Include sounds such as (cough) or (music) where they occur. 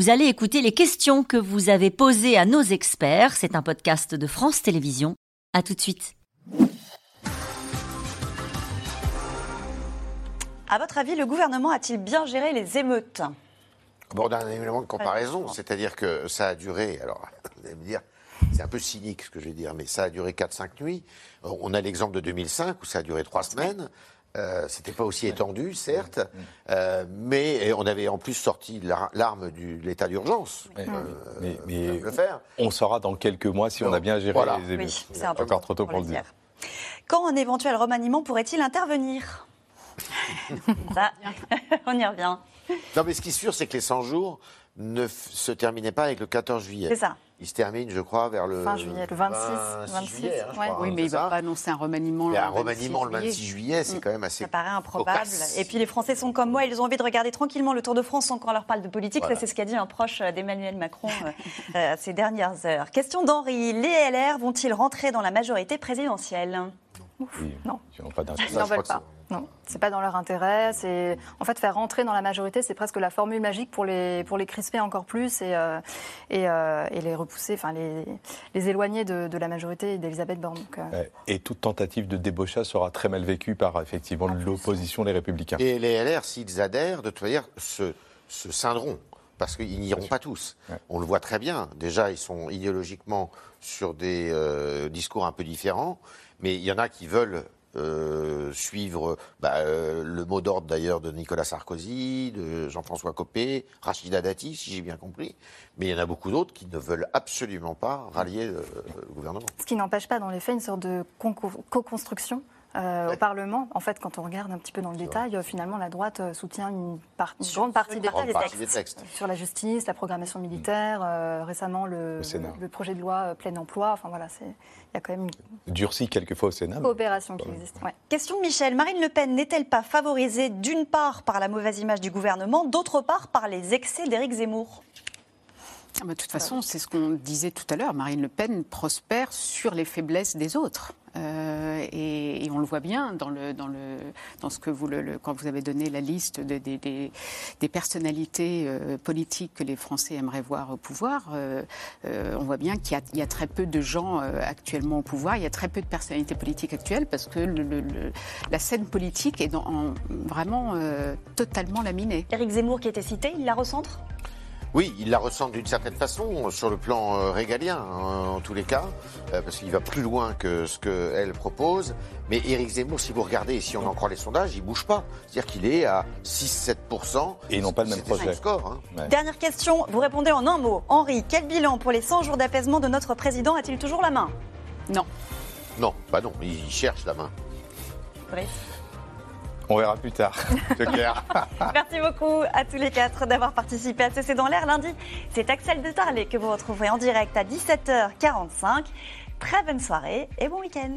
vous allez écouter les questions que vous avez posées à nos experts. C'est un podcast de France Télévisions. À tout de suite. À votre avis, le gouvernement a-t-il bien géré les émeutes? Bon, d'un élément de comparaison, c'est-à-dire que ça a duré, alors (laughs) vous allez me dire, c'est un peu cynique ce que je vais dire, mais ça a duré 4-5 nuits. On a l'exemple de 2005 où ça a duré 3 semaines. Euh, C'était pas aussi étendu, certes, euh, mais on avait en plus sorti l'arme de l'état d'urgence. Euh, mais, mais le faire. on saura dans quelques mois si on a bien géré les émeutes. c'est encore trop tôt pour, le dire. Quand un éventuel remaniement pourrait-il intervenir? (laughs) Ça, on y revient. Non, mais ce qui est sûr, c'est que les 100 jours ne se terminaient pas avec le 14 juillet. C'est ça. Il se termine, je crois, vers le. Fin juillet, le 26. 26 juillet, hein, oui, hein, mais il ne va pas annoncer un remaniement le 26 Un remaniement le 26 juillet, c'est quand même assez. Ça paraît improbable. Et puis les Français sont comme moi, ils ont envie de regarder tranquillement le Tour de France sans qu'on leur parle de politique. C'est ce qu'a dit un proche d'Emmanuel Macron euh, (laughs) euh, ces dernières heures. Question d'Henri les LR vont-ils rentrer dans la majorité présidentielle? Non. Ils n'en veulent pas. Non, c'est pas dans leur intérêt. C'est en fait faire rentrer dans la majorité, c'est presque la formule magique pour les pour les crisper encore plus et euh, euh, et, les repousser, enfin les, les éloigner de, la majorité d'Elisabeth Borne. Euh. Et toute tentative de débauchage sera très mal vécue par effectivement l'opposition, les Républicains. Et les LR, s'ils adhèrent, de toute manière, se se scindront parce qu'ils n'iront pas tous. On le voit très bien. Déjà, ils sont idéologiquement sur des discours un peu différents. Mais il y en a qui veulent euh, suivre bah, euh, le mot d'ordre d'ailleurs de Nicolas Sarkozy, de Jean-François Copé, Rachida Dati, si j'ai bien compris. Mais il y en a beaucoup d'autres qui ne veulent absolument pas rallier le, gouvernement. Ce qui n'empêche pas dans les faits une sorte de co-construction euh, au Parlement. En fait, quand on regarde un petit peu dans le détail, finalement, la droite soutient une, grande partie, des, textes. Sur la justice, la programmation militaire, récemment le, le, projet de loi plein emploi. Enfin voilà, c'est il y a quand même une durci quelquefois au Sénat. Coopération qui existe. Question de Michel. Marine Le Pen n'est-elle pas favorisée d'une part par la mauvaise image du gouvernement, d'autre part par les excès d'Éric Zemmour? Ah bah, de toute façon, c'est ce qu'on disait tout à l'heure. Marine Le Pen prospère sur les faiblesses des autres. Euh, et, on le voit bien dans, ce que vous, quand vous avez donné la liste de, des personnalités euh, politiques que les Français aimeraient voir au pouvoir. Euh, on voit bien qu'il y, a très peu de gens actuellement au pouvoir. Il y a très peu de personnalités politiques actuelles parce que la scène politique est vraiment totalement laminée. Éric Zemmour qui était cité, il la recentre? Oui, il la ressent d'une certaine façon sur le plan euh, régalien, hein, en tous les cas, euh, parce qu'il va plus loin que ce qu'elle propose. Mais Éric Zemmour, si vous regardez, si on en croit les sondages, il bouge pas. C'est-à-dire qu'il est à 6-7%. Et ils n'ont pas le même projet. Score, hein. Dernière question, vous répondez en un mot. Henri, quel bilan pour les 100 jours d'apaisement de notre président A-t-il toujours la main? Non. Non, bah non, il cherche la main. On verra plus tard. (laughs) Merci beaucoup à tous les quatre d'avoir participé à ce C'est dans l'air lundi. C'est Axel de Tarlet que vous retrouverez en direct à 17h45. Très bonne soirée et bon week-end.